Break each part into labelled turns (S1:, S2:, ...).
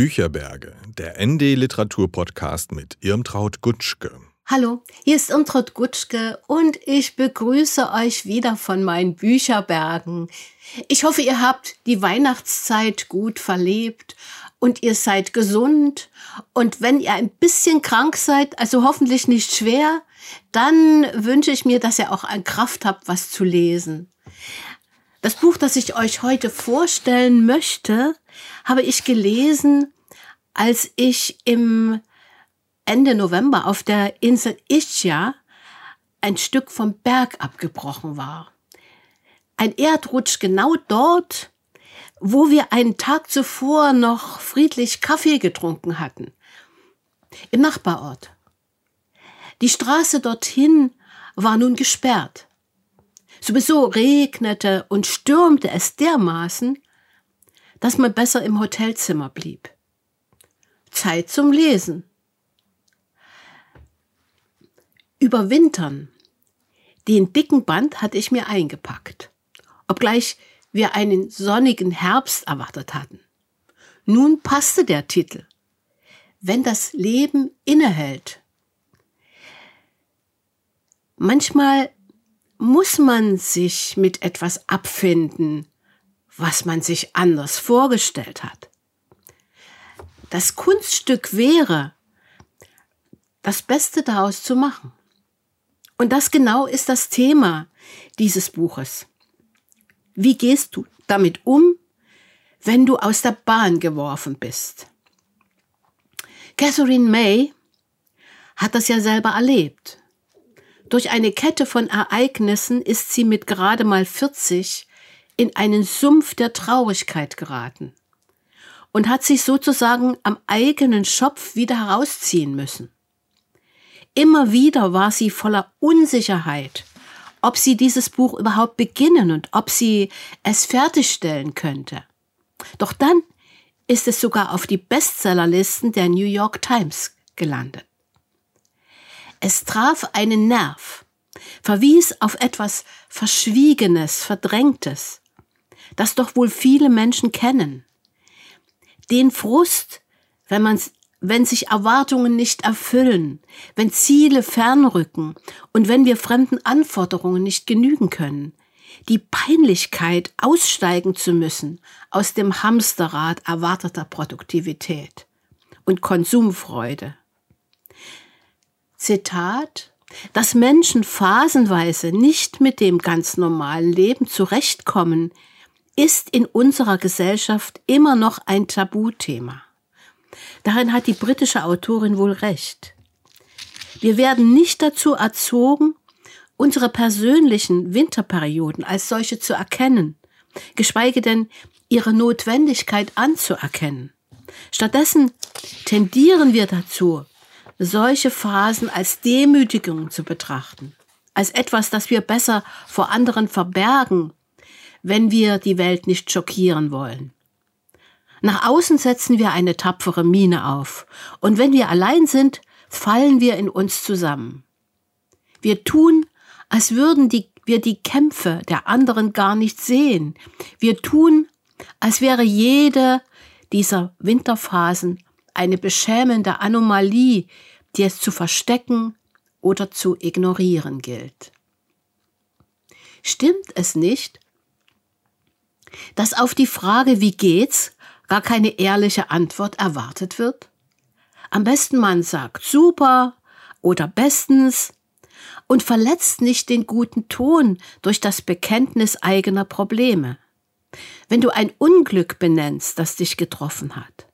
S1: Bücherberge, der ND Literatur Podcast mit Irmtraut Gutschke.
S2: Hallo, hier ist Irmtraut Gutschke und ich begrüße euch wieder von meinen Bücherbergen. Ich hoffe, ihr habt die Weihnachtszeit gut verlebt und ihr seid gesund. Und wenn ihr ein bisschen krank seid, also hoffentlich nicht schwer, dann wünsche ich mir, dass ihr auch an Kraft habt, was zu lesen. Das Buch, das ich euch heute vorstellen möchte, habe ich gelesen, als ich im Ende November auf der Insel Ischia ein Stück vom Berg abgebrochen war. Ein Erdrutsch genau dort, wo wir einen Tag zuvor noch friedlich Kaffee getrunken hatten. Im Nachbarort. Die Straße dorthin war nun gesperrt. Sowieso regnete und stürmte es dermaßen, dass man besser im Hotelzimmer blieb. Zeit zum Lesen. Überwintern. Den dicken Band hatte ich mir eingepackt, obgleich wir einen sonnigen Herbst erwartet hatten. Nun passte der Titel. Wenn das Leben innehält. Manchmal muss man sich mit etwas abfinden, was man sich anders vorgestellt hat. Das Kunststück wäre, das Beste daraus zu machen. Und das genau ist das Thema dieses Buches. Wie gehst du damit um, wenn du aus der Bahn geworfen bist? Catherine May hat das ja selber erlebt. Durch eine Kette von Ereignissen ist sie mit gerade mal 40 in einen Sumpf der Traurigkeit geraten und hat sich sozusagen am eigenen Schopf wieder herausziehen müssen. Immer wieder war sie voller Unsicherheit, ob sie dieses Buch überhaupt beginnen und ob sie es fertigstellen könnte. Doch dann ist es sogar auf die Bestsellerlisten der New York Times gelandet. Es traf einen Nerv, verwies auf etwas Verschwiegenes, Verdrängtes, das doch wohl viele Menschen kennen. Den Frust, wenn man wenn sich Erwartungen nicht erfüllen, wenn Ziele fernrücken und wenn wir fremden Anforderungen nicht genügen können, die Peinlichkeit, aussteigen zu müssen aus dem Hamsterrad erwarteter Produktivität und Konsumfreude. Zitat, dass Menschen phasenweise nicht mit dem ganz normalen Leben zurechtkommen, ist in unserer Gesellschaft immer noch ein Tabuthema. Darin hat die britische Autorin wohl recht. Wir werden nicht dazu erzogen, unsere persönlichen Winterperioden als solche zu erkennen, geschweige denn ihre Notwendigkeit anzuerkennen. Stattdessen tendieren wir dazu, solche Phasen als Demütigung zu betrachten, als etwas, das wir besser vor anderen verbergen, wenn wir die Welt nicht schockieren wollen. Nach außen setzen wir eine tapfere Miene auf, und wenn wir allein sind, fallen wir in uns zusammen. Wir tun, als würden die, wir die Kämpfe der anderen gar nicht sehen. Wir tun, als wäre jede dieser Winterphasen eine beschämende Anomalie, die es zu verstecken oder zu ignorieren gilt. Stimmt es nicht, dass auf die Frage, wie geht's, gar keine ehrliche Antwort erwartet wird? Am besten man sagt super oder bestens und verletzt nicht den guten Ton durch das Bekenntnis eigener Probleme. Wenn du ein Unglück benennst, das dich getroffen hat,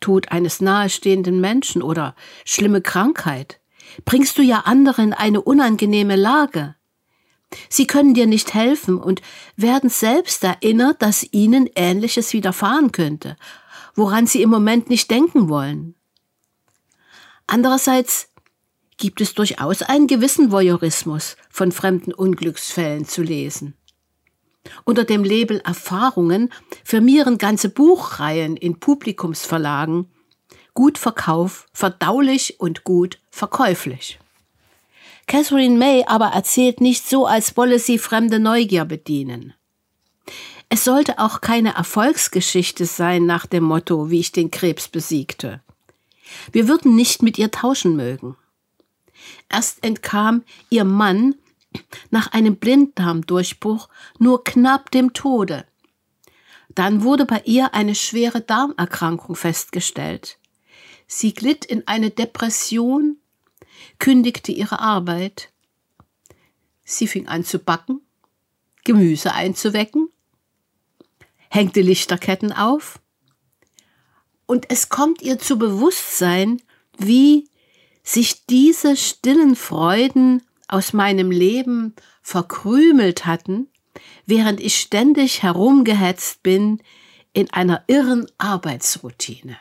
S2: Tod eines nahestehenden Menschen oder schlimme Krankheit, bringst du ja anderen eine unangenehme Lage. Sie können dir nicht helfen und werden selbst erinnert, dass ihnen Ähnliches widerfahren könnte, woran sie im Moment nicht denken wollen. Andererseits gibt es durchaus einen gewissen Voyeurismus von fremden Unglücksfällen zu lesen. Unter dem Label Erfahrungen firmieren ganze Buchreihen in Publikumsverlagen gut Verkauf, verdaulich und gut verkäuflich. Catherine May aber erzählt nicht so, als wolle sie fremde Neugier bedienen. Es sollte auch keine Erfolgsgeschichte sein nach dem Motto, wie ich den Krebs besiegte. Wir würden nicht mit ihr tauschen mögen. Erst entkam ihr Mann nach einem Blinddarmdurchbruch nur knapp dem Tode. Dann wurde bei ihr eine schwere Darmerkrankung festgestellt. Sie glitt in eine Depression, kündigte ihre Arbeit. Sie fing an zu backen, Gemüse einzuwecken, hängte Lichterketten auf, und es kommt ihr zu Bewusstsein, wie sich diese stillen Freuden aus meinem Leben verkrümelt hatten, während ich ständig herumgehetzt bin in einer irren Arbeitsroutine.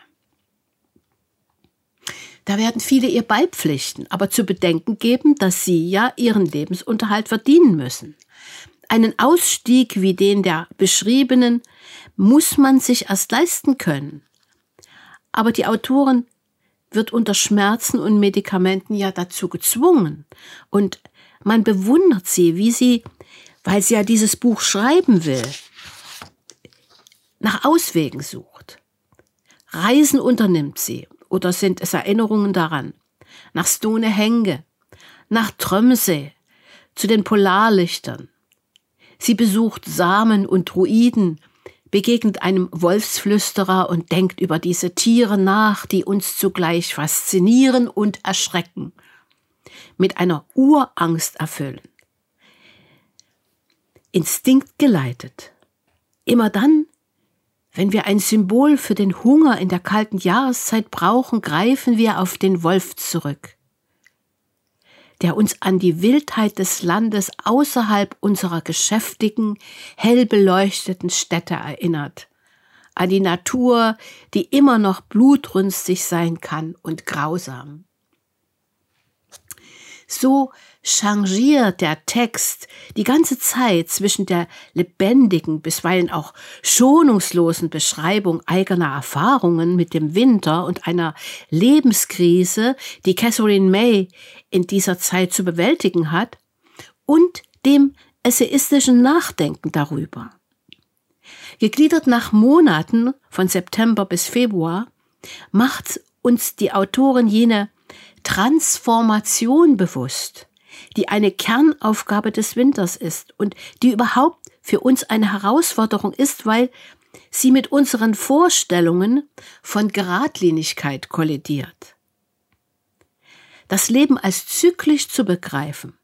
S2: Da werden viele ihr beipflichten, aber zu bedenken geben, dass sie ja ihren Lebensunterhalt verdienen müssen. Einen Ausstieg wie den der beschriebenen muss man sich erst leisten können. Aber die Autorin wird unter Schmerzen und Medikamenten ja dazu gezwungen. Und man bewundert sie, wie sie, weil sie ja dieses Buch schreiben will, nach Auswegen sucht. Reisen unternimmt sie, oder sind es Erinnerungen daran, nach Stonehenge, nach Trömsee, zu den Polarlichtern. Sie besucht Samen und Druiden begegnet einem Wolfsflüsterer und denkt über diese Tiere nach, die uns zugleich faszinieren und erschrecken, mit einer Urangst erfüllen. Instinkt geleitet. Immer dann, wenn wir ein Symbol für den Hunger in der kalten Jahreszeit brauchen, greifen wir auf den Wolf zurück der uns an die Wildheit des Landes außerhalb unserer geschäftigen, hell beleuchteten Städte erinnert, an die Natur, die immer noch blutrünstig sein kann und grausam. So changiert der Text die ganze Zeit zwischen der lebendigen, bisweilen auch schonungslosen Beschreibung eigener Erfahrungen mit dem Winter und einer Lebenskrise, die Catherine May in dieser Zeit zu bewältigen hat, und dem essayistischen Nachdenken darüber. Gegliedert nach Monaten von September bis Februar macht uns die Autorin jene Transformation bewusst, die eine Kernaufgabe des Winters ist und die überhaupt für uns eine Herausforderung ist, weil sie mit unseren Vorstellungen von Geradlinigkeit kollidiert. Das Leben als zyklisch zu begreifen,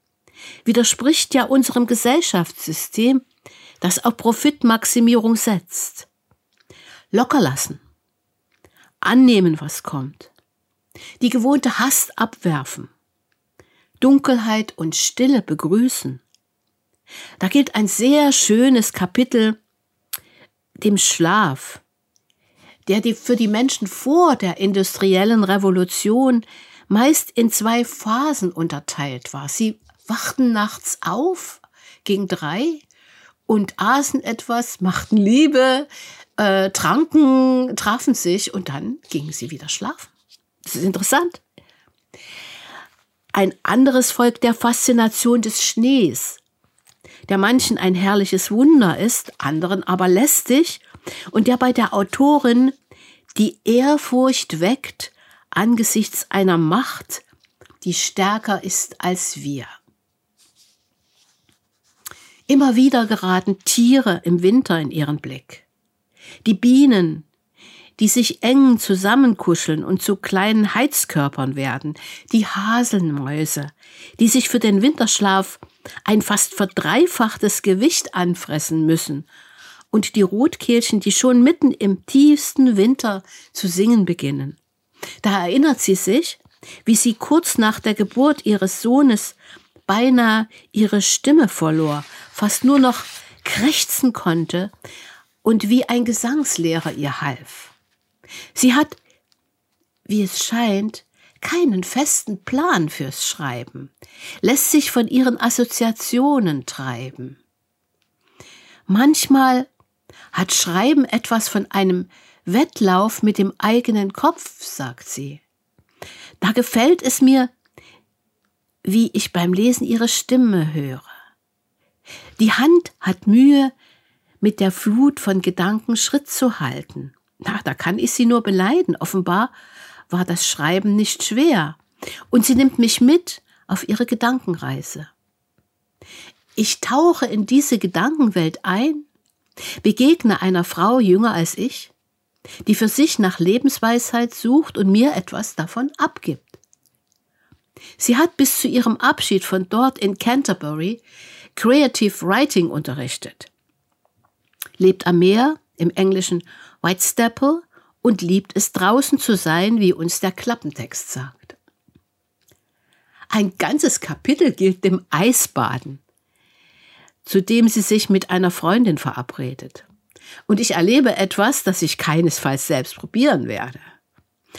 S2: widerspricht ja unserem Gesellschaftssystem, das auf Profitmaximierung setzt. Lockerlassen, annehmen, was kommt, die gewohnte Hast abwerfen, Dunkelheit und Stille begrüßen. Da gilt ein sehr schönes Kapitel dem Schlaf, der die für die Menschen vor der industriellen Revolution meist in zwei Phasen unterteilt war. Sie wachten nachts auf gegen drei und aßen etwas, machten Liebe, äh, tranken, trafen sich und dann gingen sie wieder schlafen. Das ist interessant. Ein anderes Volk der Faszination des Schnees, der manchen ein herrliches Wunder ist, anderen aber lästig und der bei der Autorin die Ehrfurcht weckt angesichts einer Macht, die stärker ist als wir. Immer wieder geraten Tiere im Winter in ihren Blick. Die Bienen, die sich eng zusammenkuscheln und zu kleinen Heizkörpern werden, die Haselmäuse, die sich für den Winterschlaf ein fast verdreifachtes Gewicht anfressen müssen, und die Rotkehlchen, die schon mitten im tiefsten Winter zu singen beginnen. Da erinnert sie sich, wie sie kurz nach der Geburt ihres Sohnes beinahe ihre Stimme verlor, fast nur noch krächzen konnte und wie ein Gesangslehrer ihr half. Sie hat, wie es scheint, keinen festen Plan fürs Schreiben, lässt sich von ihren Assoziationen treiben. Manchmal hat Schreiben etwas von einem Wettlauf mit dem eigenen Kopf, sagt sie. Da gefällt es mir, wie ich beim Lesen ihre Stimme höre. Die Hand hat Mühe, mit der Flut von Gedanken Schritt zu halten. Na, da kann ich sie nur beleiden. Offenbar war das Schreiben nicht schwer. Und sie nimmt mich mit auf ihre Gedankenreise. Ich tauche in diese Gedankenwelt ein, begegne einer Frau jünger als ich, die für sich nach Lebensweisheit sucht und mir etwas davon abgibt. Sie hat bis zu ihrem Abschied von dort in Canterbury Creative Writing unterrichtet, lebt am Meer, im englischen Whitestapple, und liebt es draußen zu sein, wie uns der Klappentext sagt. Ein ganzes Kapitel gilt dem Eisbaden, zu dem sie sich mit einer Freundin verabredet. Und ich erlebe etwas, das ich keinesfalls selbst probieren werde.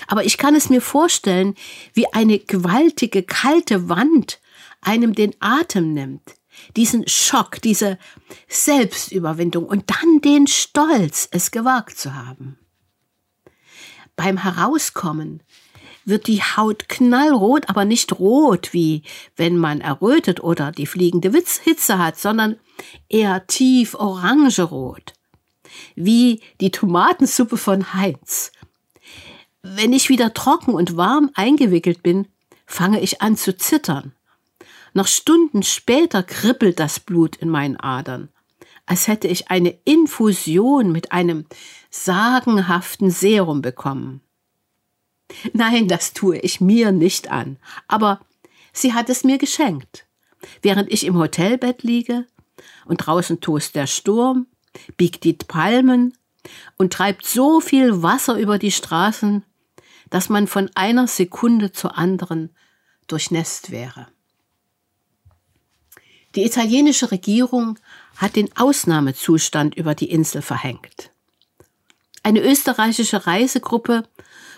S2: Aber ich kann es mir vorstellen, wie eine gewaltige, kalte Wand einem den Atem nimmt, diesen Schock, diese Selbstüberwindung und dann den Stolz, es gewagt zu haben. Beim Herauskommen wird die Haut knallrot, aber nicht rot, wie wenn man errötet oder die fliegende Hitze hat, sondern eher tief orangerot, wie die Tomatensuppe von Heinz. Wenn ich wieder trocken und warm eingewickelt bin, fange ich an zu zittern. Noch Stunden später kribbelt das Blut in meinen Adern, als hätte ich eine Infusion mit einem sagenhaften Serum bekommen. Nein, das tue ich mir nicht an, aber sie hat es mir geschenkt. Während ich im Hotelbett liege und draußen tost der Sturm, biegt die Palmen und treibt so viel Wasser über die Straßen, dass man von einer Sekunde zur anderen durchnässt wäre. Die italienische Regierung hat den Ausnahmezustand über die Insel verhängt. Eine österreichische Reisegruppe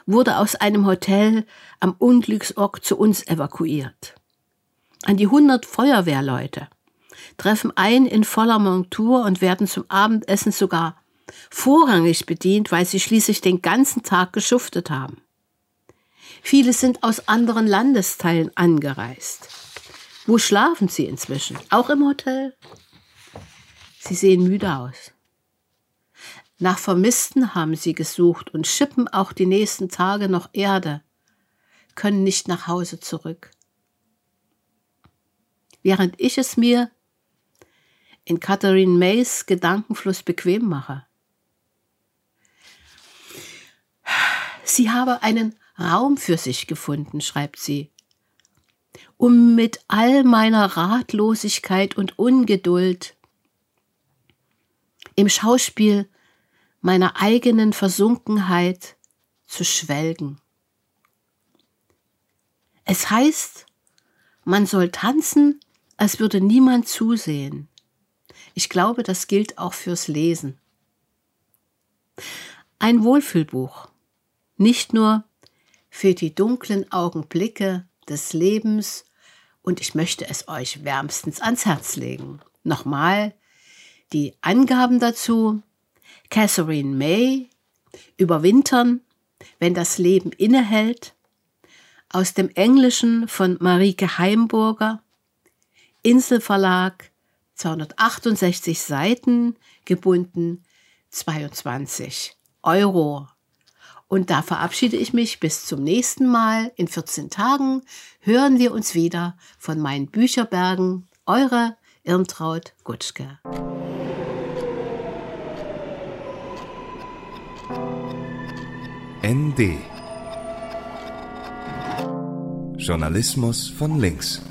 S2: wurde aus einem Hotel am Unglücksort zu uns evakuiert. An die hundert Feuerwehrleute treffen ein in voller Montur und werden zum Abendessen sogar vorrangig bedient, weil sie schließlich den ganzen Tag geschuftet haben. Viele sind aus anderen Landesteilen angereist. Wo schlafen Sie inzwischen? Auch im Hotel? Sie sehen müde aus. Nach Vermissten haben sie gesucht und schippen auch die nächsten Tage noch Erde, können nicht nach Hause zurück. Während ich es mir in Catherine Mays Gedankenfluss bequem mache. Sie habe einen Raum für sich gefunden, schreibt sie, um mit all meiner Ratlosigkeit und Ungeduld im Schauspiel meiner eigenen Versunkenheit zu schwelgen. Es heißt, man soll tanzen, als würde niemand zusehen. Ich glaube, das gilt auch fürs Lesen. Ein Wohlfühlbuch. Nicht nur für die dunklen Augenblicke des Lebens und ich möchte es euch wärmstens ans Herz legen. Nochmal die Angaben dazu. Catherine May, Überwintern, wenn das Leben innehält, aus dem Englischen von Marike Heimburger, Inselverlag, 268 Seiten, gebunden 22 Euro. Und da verabschiede ich mich bis zum nächsten Mal. In 14 Tagen hören wir uns wieder von meinen Bücherbergen. Eure Irmtraut Gutschke.
S1: ND Journalismus von links.